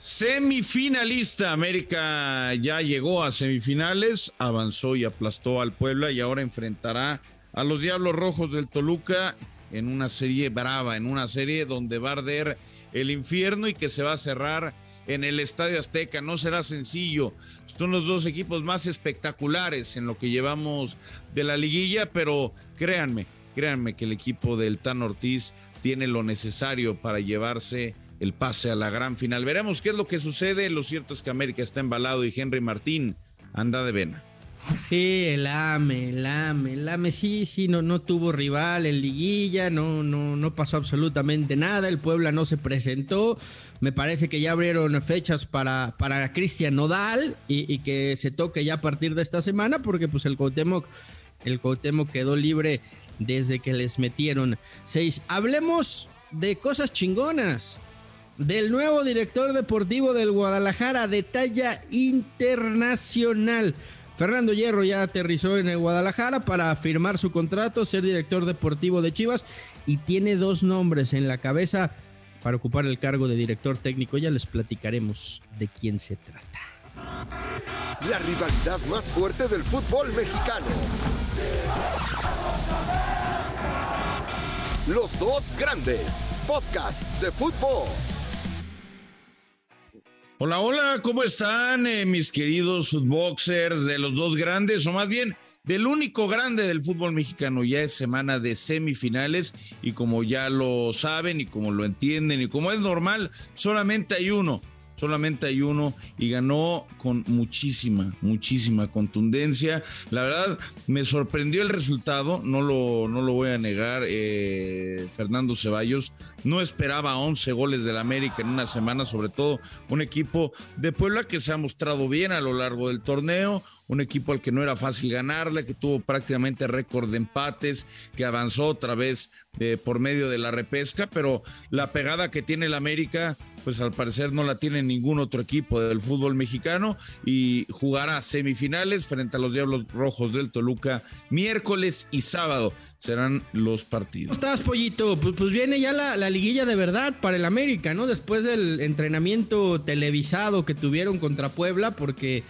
Semifinalista, América ya llegó a semifinales, avanzó y aplastó al Puebla y ahora enfrentará a los Diablos Rojos del Toluca en una serie brava, en una serie donde va a arder el infierno y que se va a cerrar en el Estadio Azteca. No será sencillo. Son los dos equipos más espectaculares en lo que llevamos de la liguilla, pero créanme, créanme que el equipo del Tan Ortiz tiene lo necesario para llevarse el pase a la gran final. Veremos qué es lo que sucede. Lo cierto es que América está embalado y Henry Martín anda de vena. Sí, el AME, el AME, el AME, sí, sí, no, no tuvo rival en liguilla, no, no, no pasó absolutamente nada, el Puebla no se presentó, me parece que ya abrieron fechas para, para Cristian Nodal y, que se toque ya a partir de esta semana, porque pues el Cuauhtémoc, el Cuauhtémoc quedó libre desde que les metieron seis. Hablemos de cosas chingonas, del nuevo director deportivo del Guadalajara de talla internacional. Fernando Hierro ya aterrizó en el Guadalajara para firmar su contrato, ser director deportivo de Chivas y tiene dos nombres en la cabeza para ocupar el cargo de director técnico. Ya les platicaremos de quién se trata. La rivalidad más fuerte del fútbol mexicano. Los dos grandes, podcast de fútbol. Hola, hola, ¿cómo están eh, mis queridos boxers de los dos grandes, o más bien del único grande del fútbol mexicano? Ya es semana de semifinales y como ya lo saben y como lo entienden y como es normal, solamente hay uno solamente hay uno y ganó con muchísima, muchísima contundencia. La verdad, me sorprendió el resultado, no lo, no lo voy a negar, eh, Fernando Ceballos. No esperaba 11 goles del América en una semana, sobre todo un equipo de Puebla que se ha mostrado bien a lo largo del torneo, un equipo al que no era fácil ganarle, que tuvo prácticamente récord de empates, que avanzó otra vez eh, por medio de la repesca, pero la pegada que tiene el América, pues al parecer no la tiene ningún otro equipo del fútbol mexicano y jugará semifinales frente a los Diablos Rojos del Toluca miércoles y sábado serán los partidos. ¿Cómo estás, Pollito? Pues, pues viene ya la, la, liguilla de verdad para el América, ¿no? Después del entrenamiento televisado que tuvieron contra Puebla, porque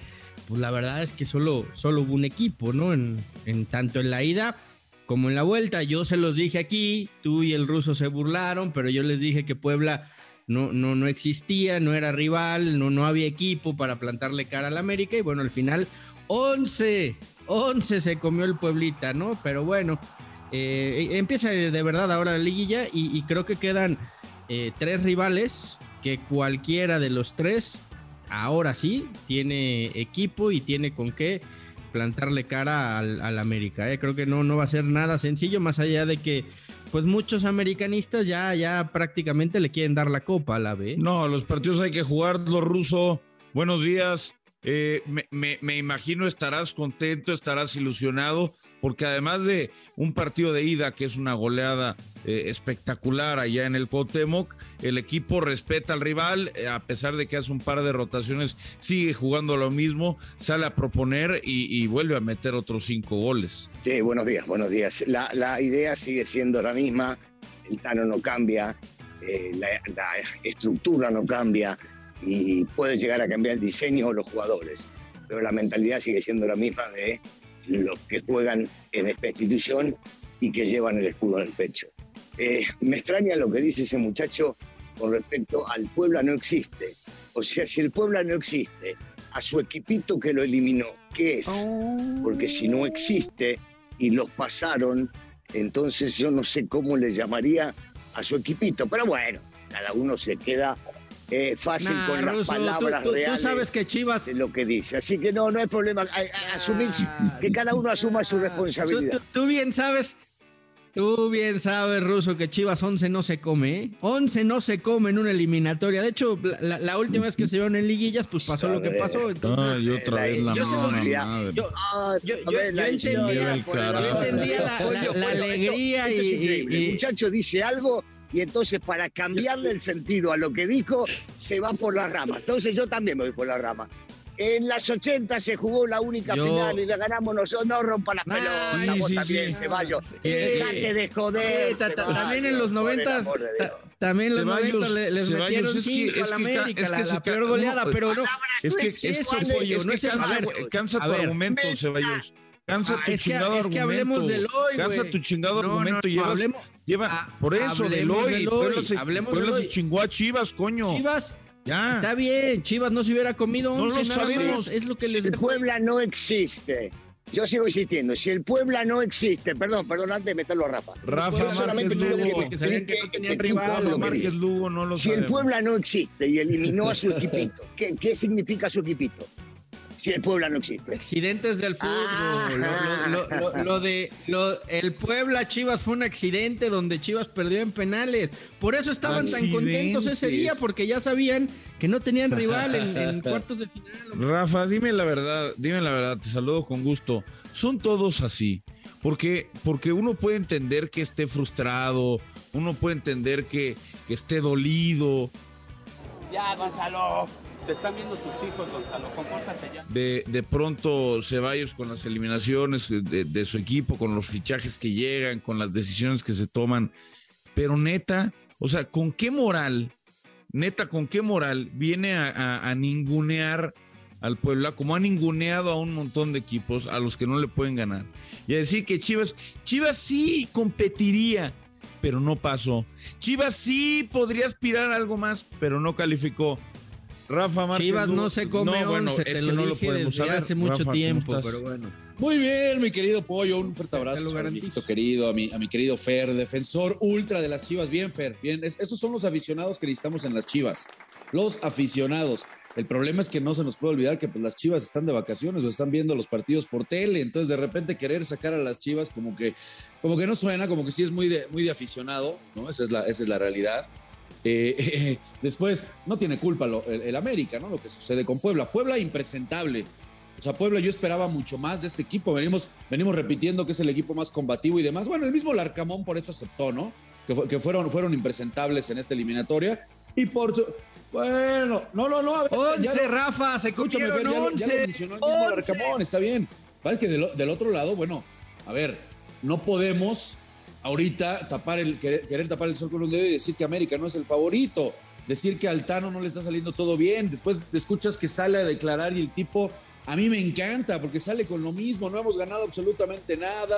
pues la verdad es que solo, solo hubo un equipo, ¿no? En, en, tanto en la ida como en la vuelta. Yo se los dije aquí, tú y el ruso se burlaron, pero yo les dije que Puebla no, no, no existía, no era rival, no, no había equipo para plantarle cara al América y bueno, al final 11, 11 se comió el Pueblita, ¿no? Pero bueno, eh, empieza de verdad ahora la liguilla y, creo que quedan eh, tres rivales que cualquiera de los tres ahora sí tiene equipo y tiene con qué plantarle cara al, América. ¿eh? Creo que no, no va a ser nada sencillo, más allá de que pues muchos americanistas ya, ya prácticamente le quieren dar la copa a la B. No, los partidos hay que jugar, los rusos. Buenos días. Eh, me, imagino estarás contento, estarás ilusionado, porque además de un partido de ida que es una goleada eh, espectacular allá en el Cuauhtémoc, el equipo respeta al rival, eh, a pesar de que hace un par de rotaciones, sigue jugando lo mismo, sale a proponer y, vuelve a meter otros cinco goles. Sí, buenos días, buenos días. La, idea sigue siendo la misma, el Tano no cambia, la estructura no cambia y puede llegar a cambiar el diseño o los jugadores, pero la mentalidad sigue siendo la misma de los que juegan en esta institución y que llevan el escudo en el pecho. Eh, me extraña lo que dice ese muchacho con respecto al Puebla no existe. O sea, si el Puebla no existe, a su equipito que lo eliminó, ¿qué es? Porque si no existe y los pasaron, entonces yo no sé cómo le llamaría a su equipito. Pero bueno, cada uno se queda eh, fácil con las palabras reales. Tú sabes que Chivas. De lo que dice. Así que no, no hay problema. Asumir, que cada uno asuma su responsabilidad. Tú, bien sabes. Tú bien sabes, Ruso, que Chivas 11 no se come, ¿eh? 11 no se come en una eliminatoria. De hecho, la, última vez que se vieron en liguillas, pues pasó lo que pasó. Entonces, yo otra vez la, yo, yo, entendía, la, alegría y, El muchacho dice algo y entonces para cambiarle el sentido a lo que dijo, se va por la rama. Entonces yo también me voy por la rama. En las 80 se jugó la única final y la ganamos nosotros. No rompa las pelotas, sí, también, Ceballos. Eh, de joder. también en los 90 También los Ceballos, 90 le- les Ceballos, metieron es que- 5 es a la América, es que la, la ca- peor no, goleada, pero no. Es que, es es eso, pollo, es no es eso. cansa, tu argumento, Ceballos. Cansa tu chingado es que argumento. hablemos del hoy, Cansa tu chingado No, no, argumento. no, llevas, hablemos- lleva, ah, por eso, del hablemos Puebla hoy, se, hablemos Puebla se hoy. chingó a Chivas, coño. Chivas, ya. está bien, Chivas no se hubiera comido No 11 lo sabemos. es lo que Si les el dejó. Puebla no existe. Yo sigo insistiendo, si el Puebla no existe, perdón, perdón, antes de meterlo a Rafa. Rafa Márquez solamente que Lugo. me Porque sabían que no este rival, Rafa que Márquez. Lugo no lo Si el sabemos. Puebla no existe y eliminó a su equipito, ¿qué, qué significa su equipito? Si el Puebla no existe. Accidentes del fútbol. Ah. Lo, lo- lo- lo de lo- el Puebla Chivas fue un accidente donde Chivas perdió en penales. Por eso estaban tan contentos ese día, porque ya sabían que no tenían rival en, en cuartos de final. Rafa, dime la verdad, dime la verdad, te saludo con gusto. Son todos así. Porque, porque uno puede entender que esté frustrado, uno puede entender que, que esté dolido, Ya, Gonzalo. Te están viendo tus hijos, Gonzalo. Compórtate ya. de, pronto Ceballos con las eliminaciones de, su equipo, con los fichajes que llegan, con las decisiones que se toman. Pero neta, o sea, ¿con qué moral, neta, con qué moral viene a ningunear al Puebla, como ha ninguneado a un montón de equipos a los que no le pueden ganar? Y a decir que Chivas, Chivas sí competiría, pero no pasó. Chivas sí podría aspirar a algo más, pero no calificó. Rafa Márquez Chivas no se come No, bueno, 11, es te que lo no dije podemos desde saber. hace mucho Rafa, ¿cómo tiempo, pero bueno. Muy bien, mi querido Pollo, un fuerte Te abrazo, lo garantizo. Saulito, querido, a mi, a mi querido Fer, defensor ultra de las Chivas. Bien, Fer, bien. Es- esos son los aficionados que necesitamos en las Chivas. Los aficionados. El problema es que no se nos puede olvidar que pues, las Chivas están de vacaciones o están viendo los partidos por tele. Entonces, de repente, querer sacar a las Chivas como que, como que no suena, como que sí es muy de, muy de aficionado, ¿no? Esa es la, esa es la realidad. Eh, después, no tiene culpa lo- el, el América, ¿no? Lo que sucede con Puebla. Puebla impresentable. O sea, Puebla yo esperaba mucho más de este equipo. Venimos, venimos repitiendo que es el equipo más combativo y demás. Bueno, el mismo Larcamón por eso aceptó, ¿no? Que, fue- que fueron, fueron impresentables en esta eliminatoria. Y por su... Bueno, no, no, no. a ver, ya 11, lo- Rafa, se Escúchame, Fer, ya, lo- ya lo 11. mencionó el mismo 11. Larcamón, está bien. Vale, que del, del otro lado, bueno, a ver, no podemos ahorita tapar el, querer, tapar el sol con un dedo y decir que América no es el favorito, decir que Altano no le está saliendo todo bien, después escuchas que sale a declarar y el tipo, a mí me encanta porque sale con lo mismo, no hemos ganado absolutamente nada,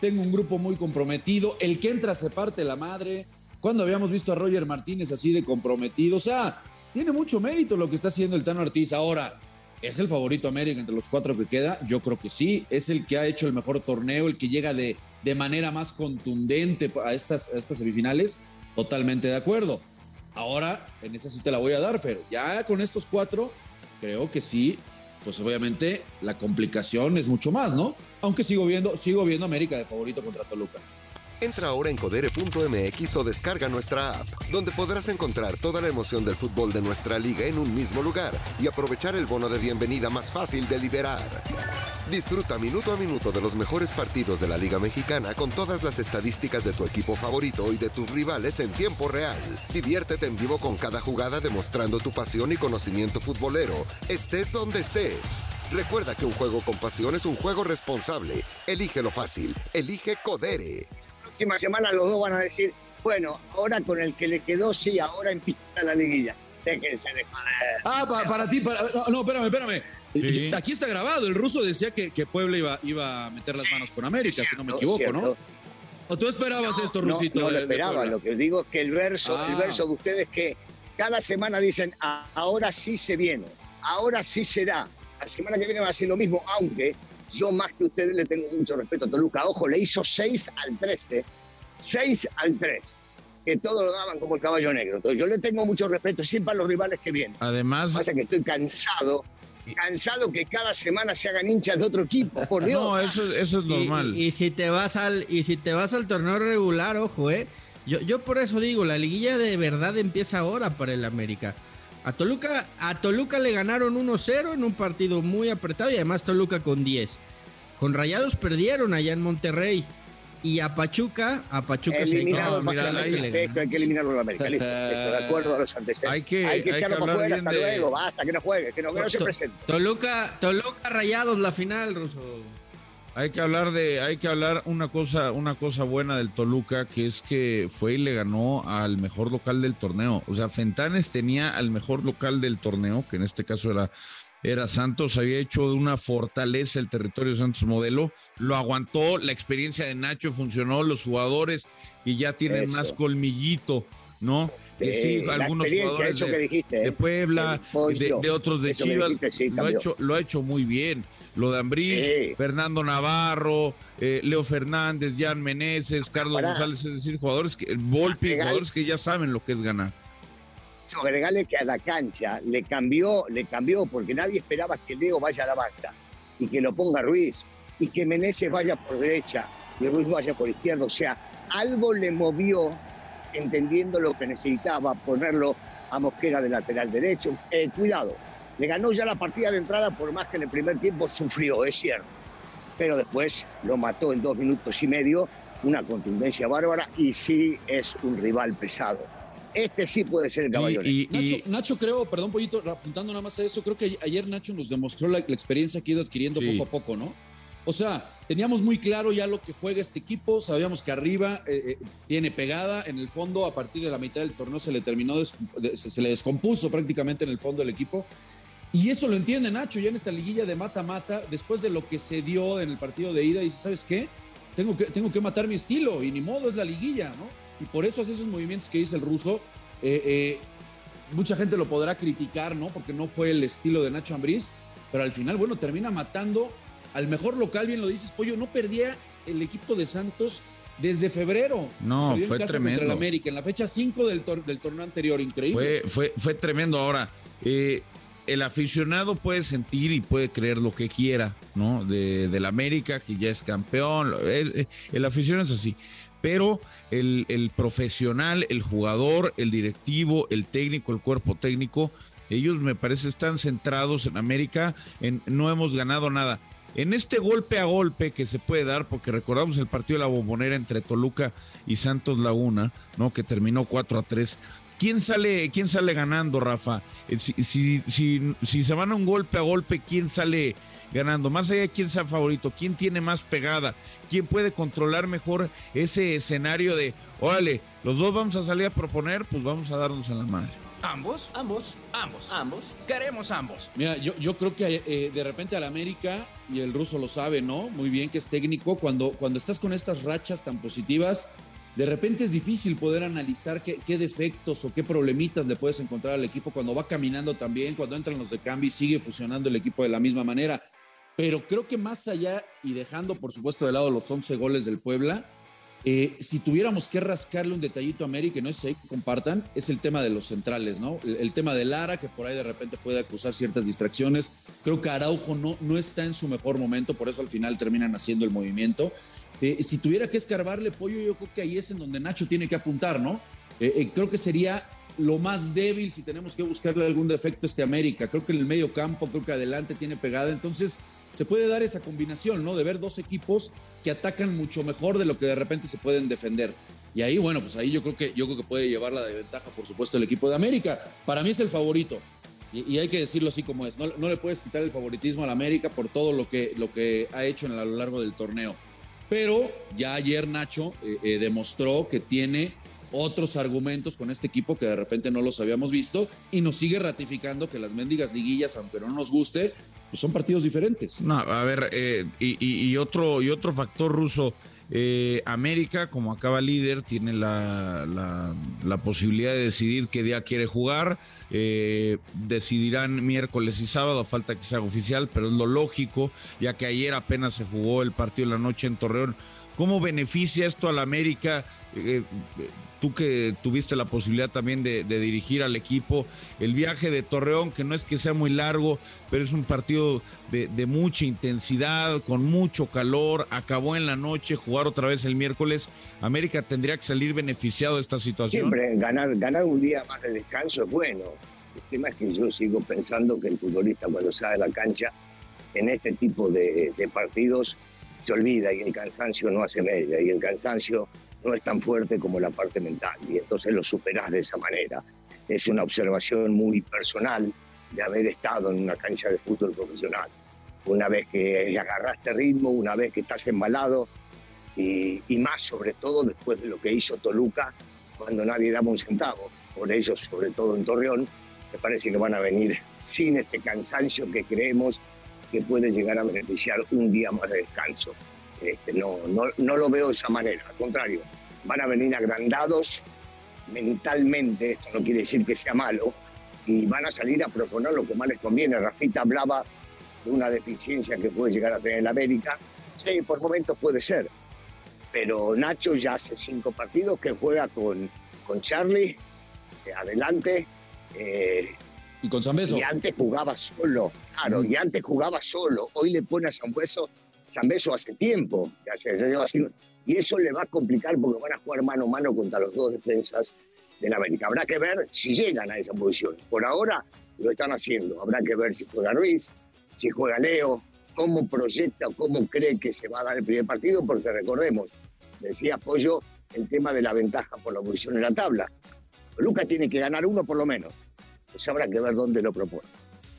tengo un grupo muy comprometido, el que entra se parte la madre, cuando habíamos visto a Roger Martínez así de comprometido, o sea, tiene mucho mérito lo que está haciendo el Tano Ortiz ahora. ¿Es el favorito América entre los cuatro que queda? Yo creo que sí. Es el que ha hecho el mejor torneo, el que llega de, de manera más contundente a estas, estas semifinales. Totalmente de acuerdo. Ahora, en esa sí te la voy a dar, Fer. Ya con estos cuatro, creo que sí, pues obviamente la complicación es mucho más, ¿no? Aunque sigo viendo, sigo viendo América de favorito contra Toluca. Entra ahora en codere.mx o descarga nuestra app, donde podrás encontrar toda la emoción del fútbol de nuestra liga en un mismo lugar y aprovechar el bono de bienvenida más fácil de liberar. Disfruta minuto a minuto de los mejores partidos de la Liga Mexicana con todas las estadísticas de tu equipo favorito y de tus rivales en tiempo real. Diviértete en vivo con cada jugada demostrando tu pasión y conocimiento futbolero, estés donde estés. Recuerda que un juego con pasión es un juego responsable. Elige lo fácil. Elige Codere. Próxima semana los dos van a decir, bueno, ahora con el que le quedó, sí, ahora empieza la liguilla. Déjense de joder. Ah, pa- para ti, para, no, no, espérame, espérame. Sí. Aquí está grabado. El ruso decía que, que Puebla iba, iba a meter las manos con América, si no me ¿no? equivoco, Cierto. ¿no? ¿O tú esperabas esto, No, Rusito? No, de- lo esperaba. Lo que digo es que el verso, Ah. el verso de ustedes que cada semana dicen, "Ah, ahora sí se viene, ahora sí será. La semana que viene va a ser lo mismo, aunque yo más que ustedes le tengo mucho respeto a Toluca. Ojo, le hizo 6 al 13. 6 al 3. Que todos lo daban como el caballo negro. Entonces, yo le tengo mucho respeto siempre a los rivales que vienen. Además, Pasa que estoy cansado, cansado que cada semana se hagan hinchas de otro equipo, por Dios. no, eso, eso es Y- normal. Y, y si te vas al y si te vas al torneo regular, ojo, eh. Yo, yo por eso digo, la liguilla de verdad empieza ahora para el América. A Toluca, a Toluca le ganaron 1-0 en un partido muy apretado y además Toluca con 10. Con Rayados perdieron allá en Monterrey. Y a Pachuca, a Pachuca se Eliminado la ahí América. hay que eliminarlo a la América. Listo, listo, de acuerdo a los antecedentes. Hay que- hay que echarlo por hablar fuera bien hasta de- luego. Basta, que no juegue, que no, que no se To- presente. Toluca, Toluca Rayados la final, Ruso. Hay que hablar de, hay que hablar una cosa, una cosa buena del Toluca, que es que fue y le ganó al mejor local del torneo. O sea, Fentanes tenía al mejor local del torneo, que en este caso era, era Santos, había hecho de una fortaleza el territorio Santos modelo, lo aguantó, la experiencia de Nacho funcionó, los jugadores que ya tienen más colmillito ¿no? Que sí, algunos jugadores de, de, Puebla, de, otros de Chivas, lo, ha hecho, lo ha hecho muy bien. Lo de Ambriz, Fernando Navarro, eh, Leo Fernández, Jan Meneses, Carlos González, es decir, jugadores que, Volpi, jugadores que ya saben lo que es ganar. Agregale que a la cancha le cambió, le cambió, porque nadie esperaba que Leo vaya a la banca y que lo ponga Ruiz y que Meneses vaya por derecha y Ruiz vaya por izquierda. O sea, algo le movió entendiendo lo que necesitaba, ponerlo a Mosquera de lateral derecho. Eh, cuidado, le ganó ya la partida de entrada por más que en el primer tiempo sufrió, es cierto. Pero después lo mató en dos minutos y medio, una contundencia bárbara y sí es un rival pesado. Este sí puede ser el caballo. Y, Nacho, creo, perdón, Pollito, apuntando nada más a eso, creo que ayer Nacho nos demostró la, experiencia que ha ido adquiriendo poco a poco, ¿no? O sea, teníamos muy claro ya lo que juega este equipo, sabíamos que arriba eh, eh, tiene pegada, en el fondo a partir de la mitad del torneo se le terminó, se le descompuso prácticamente en el fondo del equipo. Y eso lo entiende Nacho ya en esta liguilla de mata-mata, después de lo que se dio en el partido de ida, y dice, ¿sabes qué? Tengo que, tengo que matar mi estilo y ni modo, es la liguilla, ¿no? Y por eso hace esos movimientos que dice el ruso. Eh, mucha gente lo podrá criticar, ¿no? Porque no fue el estilo de Nacho Ambriz, pero al final, bueno, termina matando al mejor local, bien lo dices, Pollo, no perdía el equipo de Santos desde febrero. No, fue tremendo. Contra el América, en la fecha 5 del, del, torneo anterior, increíble. Fue, fue, fue tremendo. Ahora, eh, el aficionado puede sentir y puede creer lo que quiera, ¿no? De, del América, que ya es campeón. El, aficionado es así. Pero el, el profesional, el jugador, el directivo, el técnico, el cuerpo técnico, ellos me parece están centrados en América, en no hemos ganado nada. En este golpe a golpe que se puede dar, porque recordamos el partido de la bombonera entre Toluca y Santos Laguna, ¿no? Que terminó 4 a 3. ¿Quién sale, quién sale ganando, Rafa? Eh, si, si, si, se van a un golpe a golpe, ¿quién sale ganando? Más allá de quién sea favorito, quién tiene más pegada, quién puede controlar mejor ese escenario de, órale, los dos vamos a salir a proponer, pues vamos a darnos en la madre. Ambos, ambos, ambos, ambos. Queremos ambos. Mira, yo, yo creo que eh, de repente al América, y el ruso lo sabe, ¿no? Muy bien que es técnico, cuando, cuando estás con estas rachas tan positivas, de repente es difícil poder analizar qué, defectos o qué problemitas le puedes encontrar al equipo cuando va caminando también, cuando entran los de cambio y sigue fusionando el equipo de la misma manera. Pero creo que más allá y dejando por supuesto de lado los 11 goles del Puebla, eh, si tuviéramos que rascarle un detallito a América, no es ahí que compartan, es el tema de los centrales, ¿no? El, tema de Lara, que por ahí de repente puede acusar ciertas distracciones. Creo que Araujo no, no está en su mejor momento, por eso al final terminan haciendo el movimiento. Eh, si tuviera que escarbarle pollo, yo creo que ahí es en donde Nacho tiene que apuntar, ¿no? Eh, creo que sería lo más débil si tenemos que buscarle algún defecto a este América. Creo que en el medio campo, creo que adelante tiene pegada. Entonces, se puede dar esa combinación, ¿no? De ver dos equipos que atacan mucho mejor de lo que de repente se pueden defender. Y ahí, bueno, pues ahí yo creo que, yo creo que puede llevar la ventaja, por supuesto, el equipo de América. Para mí es el favorito. Y, hay que decirlo así como es. No, no, le puedes quitar el favoritismo al América por todo lo que, lo que ha hecho a lo largo del torneo. Pero ya ayer Nacho eh, eh, demostró que tiene otros argumentos con este equipo que de repente no los habíamos visto y nos sigue ratificando que las mendigas liguillas, aunque no nos guste, pues son partidos diferentes. No, a ver, eh, y, otro, y otro factor ruso. Eh, América, como acaba líder, tiene la, la, posibilidad de decidir qué día quiere jugar. Eh, decidirán miércoles y sábado, falta que sea oficial, pero es lo lógico, ya que ayer apenas se jugó el partido de la noche en Torreón. ¿Cómo beneficia esto a la América? Eh, tú que tuviste la posibilidad también de, dirigir al equipo, el viaje de Torreón, que no es que sea muy largo, pero es un partido de, mucha intensidad, con mucho calor, acabó en la noche, jugar otra vez el miércoles, América tendría que salir beneficiado de esta situación. Siempre ganar, ganar un día más de descanso es bueno. El tema es que yo sigo pensando que el futbolista cuando sale a la cancha en este tipo de partidos se olvida y el cansancio no hace media y el cansancio no es tan fuerte como la parte mental y entonces lo superás de esa manera. Es una observación muy personal de haber estado en una cancha de fútbol profesional. una vez que agarraste ritmo, una vez que estás embalado, y, y más sobre todo después de lo que hizo Toluca cuando nadie daba un centavo. Por ellos, sobre todo en Torreón, me parece que van a venir sin ese cansancio que creemos que puede llegar a beneficiar un día más de descanso. Este, no, no, no lo veo de esa manera, al contrario, van a venir agrandados mentalmente, esto no quiere decir que sea malo, y van a salir a proponer lo que más les conviene. Rafita hablaba de una deficiencia que puede llegar a tener América. Sí, por momentos puede ser, pero Nacho ya hace cinco partidos que juega con, con Charlie, eh, adelante. eh, Y con San Beso. y antes jugaba solo, claro, y antes jugaba solo. Hoy le pone a San Beso, San Beso hace tiempo, hace- ya lleva así- y eso le va a complicar porque van a jugar mano a mano contra los dos defensas del América. Habrá que ver si llegan a esa posición. Por ahora lo están haciendo. Habrá que ver si juega Ruiz, si juega Leo, cómo proyecta cómo cree que se va a dar el primer partido, porque recordemos, decía Pollo, el tema de la ventaja por la posición en la tabla. Lucas tiene que ganar uno por lo menos. Pues habrá que ver dónde lo propone.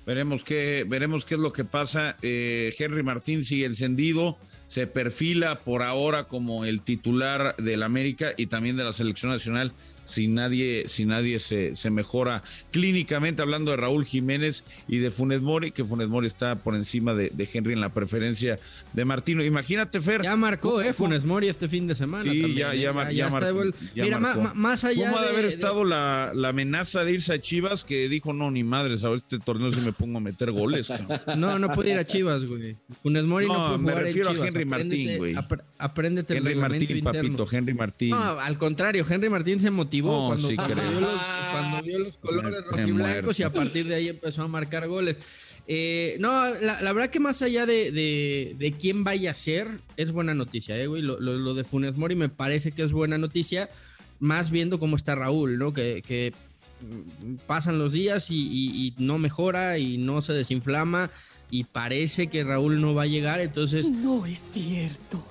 Veremos qué, veremos qué es lo que pasa. Eh, Henry Martín sigue encendido, se perfila por ahora como el titular del América y también de la selección nacional. Si nadie, si nadie se, se mejora clínicamente, hablando de Raúl Jiménez y de Funes Mori, que Funes Mori está por encima de, de Henry en la preferencia de Martino. Imagínate, Fer. Ya marcó, ¿eh? Funes Mori este fin de semana. Sí, también, ya- ¿eh? ya ya de marcó, ya Mira, ma- marcó. ma- más allá. ¿Cómo ha de haber de- estado la, la amenaza de irse a Chivas que dijo, no, ni madres, a este torneo si me pongo a meter goles? cabrón"? No, no puede ir a Chivas, güey. Funes Mori no, No, puede me jugar en refiero a Chivas. Henry Martín, Apréndete- güey. apr- apréndete el Henry Martín, interno. papito, Henry Martín. No, al contrario, Henry Martín se motivó No, cuando, sí cuando vio los, cuando vio los colores rojiblancos muerto. y a partir de ahí empezó a marcar goles. Eh, no, la, la verdad que más allá de, de- de quién vaya a ser, es buena noticia, eh, güey. Lo, lo- lo de Funes Mori me parece que es buena noticia, más viendo cómo está Raúl, ¿no? Que, que, mm, pasan los días y, y- y no mejora y no se desinflama y parece que Raúl no va a llegar, entonces No es cierto.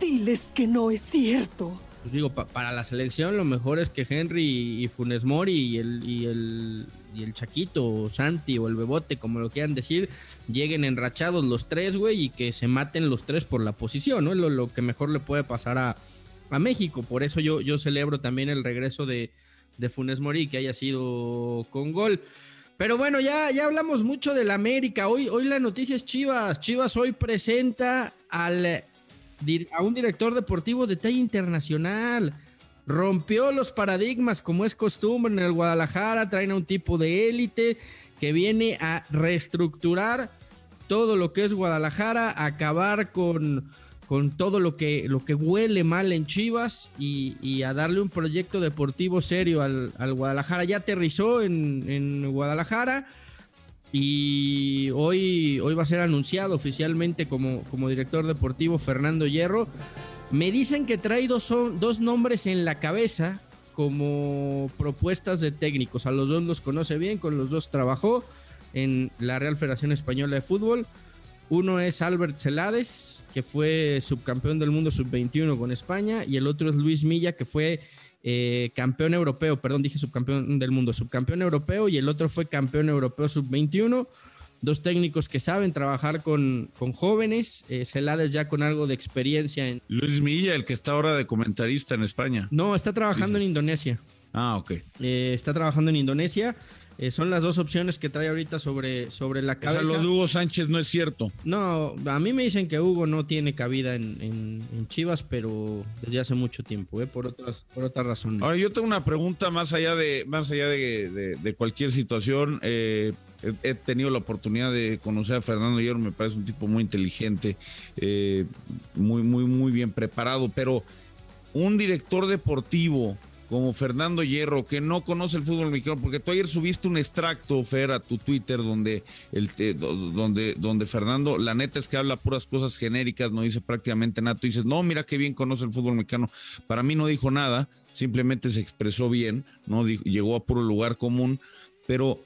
Diles que no es cierto. Pues digo, pa- para la selección lo mejor es que Henry y, Funes Mori y el, y, el, y el Chaquito o Santi o el Bebote, como lo quieran decir, lleguen enrachados los tres, güey, y que se maten los tres por la posición, ¿no? Es lo, lo que mejor le puede pasar a, a México. Por eso yo, yo celebro también el regreso de, de Funes Mori, que haya sido con gol. Pero bueno, ya, ya hablamos mucho del América. Hoy, hoy la noticia es Chivas. Chivas hoy presenta al a un director deportivo de talla internacional. Rompió los paradigmas como es costumbre en el Guadalajara. Traen a un tipo de élite que viene a reestructurar todo lo que es Guadalajara, acabar con, con todo lo que, lo que huele mal en Chivas y, y a darle un proyecto deportivo serio al, al Guadalajara. Ya aterrizó en, en Guadalajara y hoy, hoy va a ser anunciado oficialmente como, como director deportivo Fernando Hierro. Me dicen que trae dos, dos nombres en la cabeza como propuestas de técnicos. A los dos los conoce bien, con los dos trabajó en la Real Federación Española de Fútbol. Uno es Albert Celades, que fue subcampeón del mundo sub-21 con España, y el otro es Luis Milla, que fue eh, campeón europeo, perdón, dije subcampeón del mundo, subcampeón europeo, y el otro fue campeón europeo sub-21. Dos técnicos que saben trabajar con, con jóvenes, eh, Celades ya con algo de experiencia en... Luis Milla, el que está ahora de comentarista en España. No, está trabajando en Indonesia. Ah, ok. Eh, está trabajando en Indonesia. Eh, son las dos opciones que trae ahorita sobre, sobre la O sea, cabeza. lo de Hugo Sánchez no es cierto. No, a mí me dicen que Hugo no tiene cabida en, en- en Chivas, pero desde hace mucho tiempo, ¿eh? por, otras, por otras razones. Ahora, yo tengo una pregunta más allá de, más allá de, de- de cualquier situación. Eh, he, he tenido la oportunidad de conocer a Fernando Hierro, me parece un tipo muy inteligente, eh, muy, muy, muy bien preparado, pero un director deportivo como Fernando Hierro, que no conoce el fútbol mexicano, porque tú ayer subiste un extracto, Fer, a tu Twitter, donde, el, do- donde, donde Fernando, la neta es que habla puras cosas genéricas, no dice prácticamente nada. Tú dices, no, mira qué bien conoce el fútbol mexicano. Para mí no dijo nada, simplemente se expresó bien, no Dijo- llegó a puro lugar común, pero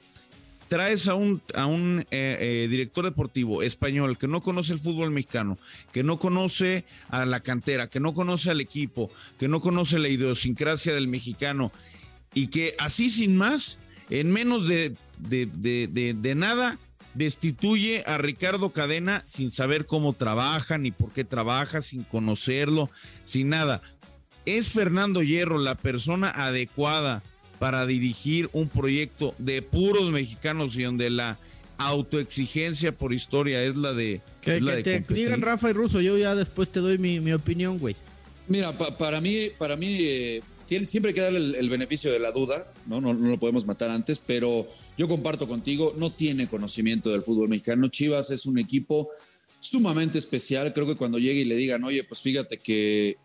traes a un, a un eh, eh, director deportivo español que no conoce el fútbol mexicano, que no conoce a la cantera, que no conoce al equipo, que no conoce la idiosincrasia del mexicano y que así sin más, en menos de, de, de- de- nada, destituye a Ricardo Cadena sin saber cómo trabaja, ni por qué trabaja, sin conocerlo, sin nada. ¿Es Fernando Hierro la persona adecuada para dirigir un proyecto de puros mexicanos y donde la autoexigencia por historia es la de... Que, la que de te competir? digan Rafa y Russo, yo ya después te doy mi, mi opinión, güey. Mira, pa- para mí, para mí eh, tiene- siempre hay que darle el, el beneficio de la duda, ¿no? ¿no? No lo podemos matar antes, pero yo comparto contigo, no tiene conocimiento del fútbol mexicano. Chivas es un equipo sumamente especial. Creo que cuando llegue y le digan, oye, pues fíjate que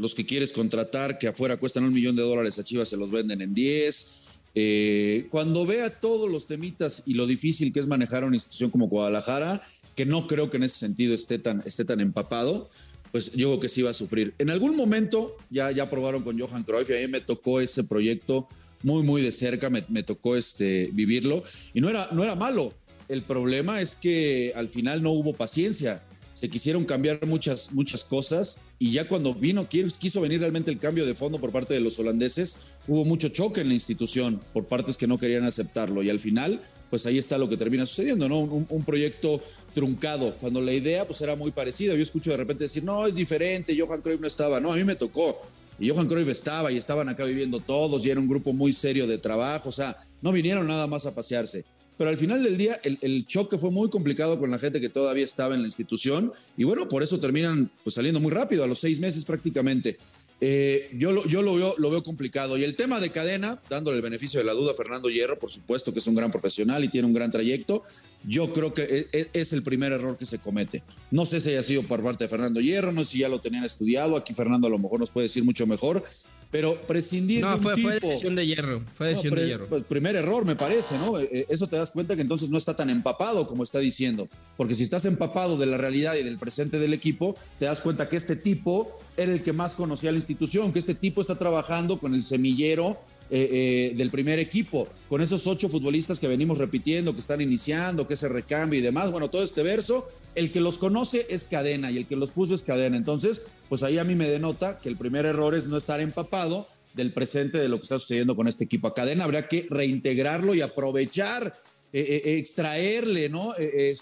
los que quieres contratar, que afuera cuestan un millón de dólares a Chivas, se los venden en 10. Eh, cuando vea todos los temitas y lo difícil que es manejar una institución como Guadalajara, que no creo que en ese sentido esté tan, esté tan empapado, pues yo creo que sí va a sufrir. En algún momento ya, ya probaron con Johan Cruyff y a mí me tocó ese proyecto muy, muy de cerca, me, me tocó este, vivirlo y no era, no era malo. El problema es que al final no hubo paciencia. Se quisieron cambiar muchas, muchas cosas y ya cuando vino, quiso venir realmente el cambio de fondo por parte de los holandeses, hubo mucho choque en la institución por partes que no querían aceptarlo y al final, pues ahí está lo que termina sucediendo, ¿no? Un, un proyecto truncado, cuando la idea pues era muy parecida. Yo escucho de repente decir, no, es diferente, Johan Cruyff no estaba. No, a mí me tocó. Y Johan Cruyff estaba y estaban acá viviendo todos y era un grupo muy serio de trabajo, o sea, no vinieron nada más a pasearse. Pero al final del día el, choque fue muy complicado con la gente que todavía estaba en la institución y bueno, por eso terminan pues, saliendo muy rápido, a los seis meses prácticamente. Eh, yo lo, yo lo, veo, lo veo complicado. Y el tema de cadena, dándole el beneficio de la duda a Fernando Hierro, por supuesto que es un gran profesional y tiene un gran trayecto, yo creo que es, es, el primer error que se comete. No sé si haya sido por parte de Fernando Hierro, no sé si ya lo tenían estudiado, aquí Fernando a lo mejor nos puede decir mucho mejor, pero prescindir no, de un fue, tipo, fue decisión de hierro. Fue decisión no, de hierro. Pues primer error, me parece, ¿no? Eh, Eso te das cuenta que entonces no está tan empapado como está diciendo. Porque si estás empapado de la realidad y del presente del equipo, te das cuenta que este tipo era el que más conocía la institución, que este tipo está trabajando con el semillero eh, eh, del primer equipo, con esos ocho futbolistas que venimos repitiendo, que están iniciando, que ese recambio y demás. Bueno, todo este verso, el que los conoce es cadena y el que los puso es cadena. Entonces, pues ahí a mí me denota que el primer error es no estar empapado del presente de lo que está sucediendo con este equipo a cadena. Habrá que reintegrarlo y aprovechar, eh, eh, extraerle, ¿no? Eh,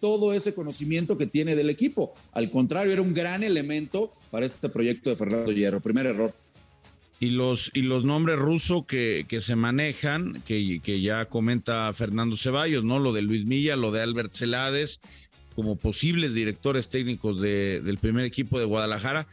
todo ese conocimiento que tiene del equipo. Al contrario, era un gran elemento para este proyecto de Fernando Hierro. Primer error. Y los, y los nombres rusos que, que se manejan, que, que, ya comenta Fernando Ceballos, ¿no? Lo de Luis Milla, lo de Albert Celades, como posibles directores técnicos de, del primer equipo de Guadalajara.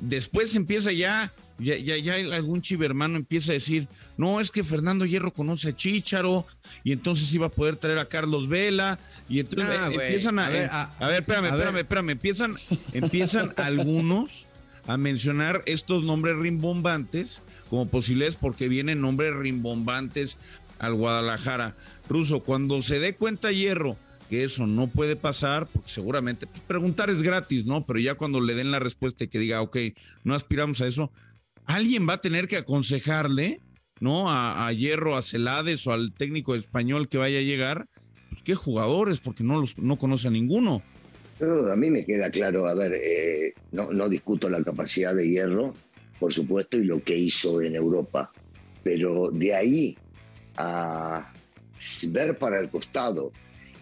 Después empieza ya, ya, ya, ya algún chivermano empieza a decir, no, es que Fernando Hierro conoce a Chícharo y entonces iba a poder traer a Carlos Vela y entonces Ah, eh, empiezan a, A ver, a- a ver, espérame, a ver. espérame, espérame, empiezan, empiezan algunos a mencionar estos nombres rimbombantes como posibilidades porque vienen nombres rimbombantes al Guadalajara. Ruso, cuando se dé cuenta Hierro que eso no puede pasar, porque seguramente pues, preguntar es gratis, ¿no? Pero ya cuando le den la respuesta y que diga, ok, no aspiramos a eso, alguien va a tener que aconsejarle, ¿no? A, a Hierro, a Celades o al técnico español que vaya a llegar, pues qué jugadores, porque no los no conoce a ninguno. Pero a mí me queda claro, a ver, eh, no, no discuto la capacidad de hierro, por supuesto, y lo que hizo en Europa, pero de ahí a ver para el costado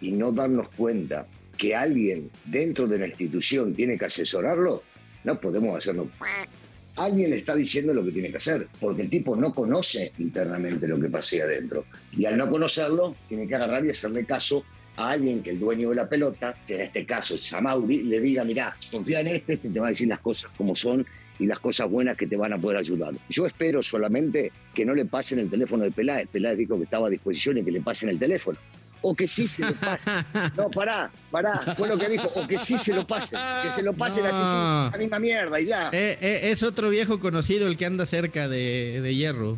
y no darnos cuenta que alguien dentro de la institución tiene que asesorarlo, no podemos hacerlo. Alguien le está diciendo lo que tiene que hacer, porque el tipo no conoce internamente lo que pasa ahí adentro. Y al no conocerlo, tiene que agarrar y hacerle caso a alguien que el dueño de la pelota, que en este caso es Samauri, le diga, mirá, confía en este, este te va a decir las cosas como son y las cosas buenas que te van a poder ayudar. Yo espero solamente que no le pasen el teléfono de Peláez. Peláez dijo que estaba a disposición y que le pasen el teléfono. O que sí se lo pasen. No, pará, pará, fue lo que dijo. O que sí se lo pasen. Que se lo pasen No. así, la misma mierda y ya. Eh, eh, es otro viejo conocido el que anda cerca de, de Hierro.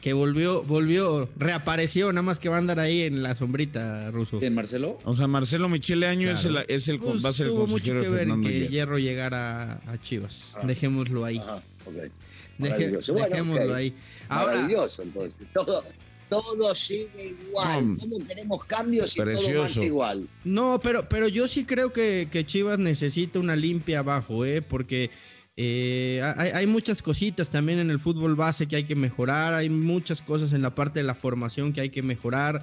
Que volvió, volvió, reapareció, nada más que va a andar ahí en la sombrita, Ruso. ¿En Marcelo? O sea, Marcelo Michele Año es el, Claro. es el Pues, va a ser el tuvo mucho consejero que de ver que Hierro. Hierro llegara a Chivas. Ah. Dejémoslo ahí. Ajá, ok. Deje- Maravilloso. Bueno, dejémoslo ok. ahí. Ahora, Maravilloso, entonces. Todo, todo sigue igual. No, ¿Cómo queremos cambios y todo marcha igual? No, pero, pero yo sí creo que, que Chivas necesita una limpia abajo, ¿eh? Porque Eh, hay, hay, muchas cositas también en el fútbol base que hay que mejorar, hay muchas cosas en la parte de la formación que hay que mejorar.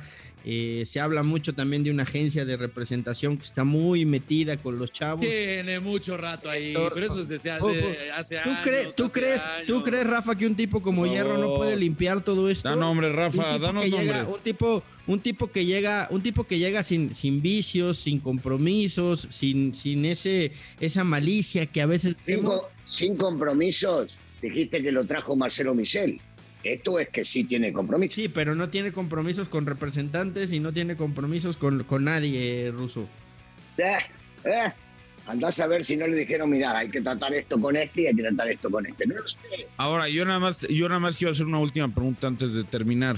Eh, se habla mucho también de una agencia de representación que está muy metida con los chavos. Tiene mucho rato ahí, pero eso es desde hace, ¿Tú años. Crees, ¿tú, crees, ¿Tú crees, Rafa, que un tipo como Hierro no puede limpiar todo esto? Da nombre, Rafa, danos nombre. un tipo, un tipo que llega, un tipo que llega sin, sin vicios, sin compromisos, sin, sin ese, esa malicia que a veces. Sin, sin compromisos, dijiste que lo trajo Marcelo Michel. Esto es que sí tiene compromisos. Sí, pero no tiene compromisos con representantes y no tiene compromisos con, con nadie, Ruso. Eh, eh. Andás a ver si no le dijeron, mira, hay que tratar esto con este y hay que tratar esto con este. No lo sé. Ahora, yo nada más, yo nada más quiero hacer una última pregunta antes de terminar.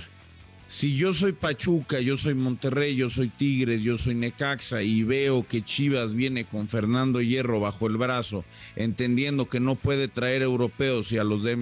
Si yo soy Pachuca, yo soy Monterrey, yo soy Tigres, yo soy Necaxa y veo que Chivas viene con Fernando Hierro bajo el brazo, entendiendo que no puede traer europeos y a los de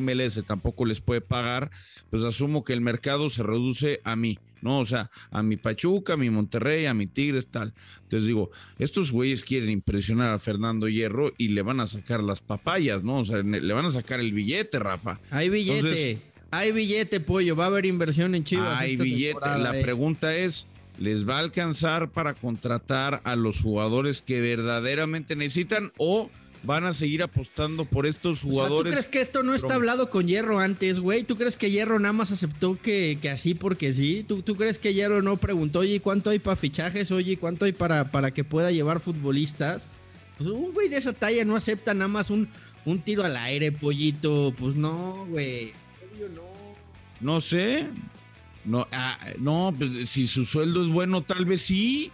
MLS tampoco les puede pagar, pues asumo que el mercado se reduce a mí, ¿no? O sea, a mi Pachuca, a mi Monterrey, a mi Tigres, tal. Entonces digo, estos güeyes quieren impresionar a Fernando Hierro y le van a sacar las papayas, ¿no? O sea, le van a sacar el billete, Rafa. Hay billete. Entonces, hay billete, pollo, va a haber inversión en Chivas. Hay billete. La eh. pregunta es, ¿les va a alcanzar para contratar a los jugadores que verdaderamente necesitan o van a seguir apostando por estos jugadores? O sea, ¿Tú crees que esto no está hablado con Hierro antes, güey? ¿Tú crees que Hierro nada más aceptó que, que así porque sí? ¿Tú, ¿Tú, crees que Hierro no preguntó, oye, ¿cuánto hay para fichajes? Oye, ¿cuánto hay para, para que pueda llevar futbolistas? Pues un güey de esa talla no acepta nada más un, un tiro al aire, pollito. Pues no, güey. No sé. No, ah, no, pues, si su sueldo es bueno, tal vez sí.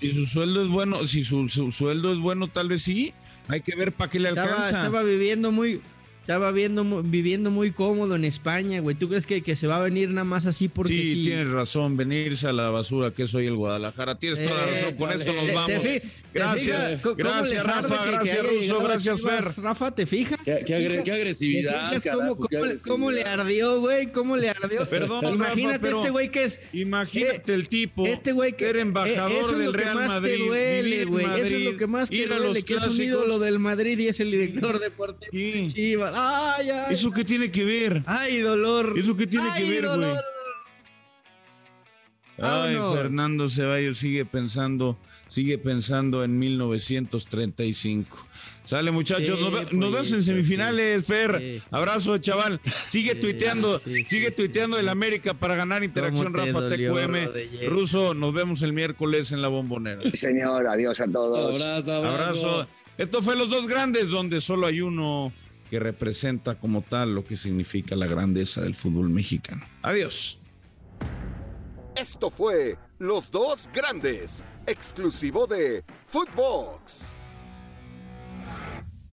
Si su sueldo es bueno, si su, sueldo es bueno, tal vez sí. Hay que ver para qué le alcanza. Estaba viviendo muy, estaba viendo, viviendo muy cómodo en España, güey. ¿Tú crees que, que, se va a venir nada más así porque sí? Sí, tienes razón, venirse a la basura que soy el Guadalajara. Tienes toda la razón, con esto nos vamos. gracias, gracias Rafa, gracias Ruso, gracias Fer. Rafa, ¿te fijas? Qué, qué, agresividad, carajo, cómo, cómo, cómo, le ardió, güey? ¿Cómo le ardió? Perdón, Imagínate Rafa, este güey que es... Imagínate el tipo este güey que era embajador del Real Madrid. Te duele, güey. Eso es lo que más te duele, que es un ídolo del Madrid y es el director deportivo de Chivas. Ay, ay. ¿Eso qué tiene que ver? Ay, dolor. ¿Eso qué tiene Ay, que ver, güey? Ay. Fernando Ceballos sigue pensando, sigue pensando en 1935. Sale, muchachos, Sí, nos, ve- nos vemos en semifinales, Fer. sí. Abrazo, chaval. Sigue Sí, tuiteando, sí, sigue sí, tuiteando sí, el sí. América para ganar interacción, ¿Cómo te Rafa dolió, TQM. Ruso, nos vemos el miércoles en la bombonera. Señor, adiós a todos. Abrazo, abrazo. Abrazo. Esto fue Los Dos Grandes, donde solo hay uno que representa como tal lo que significa la grandeza del fútbol mexicano. Adiós. Esto fue Los Dos Grandes, exclusivo de Footbox.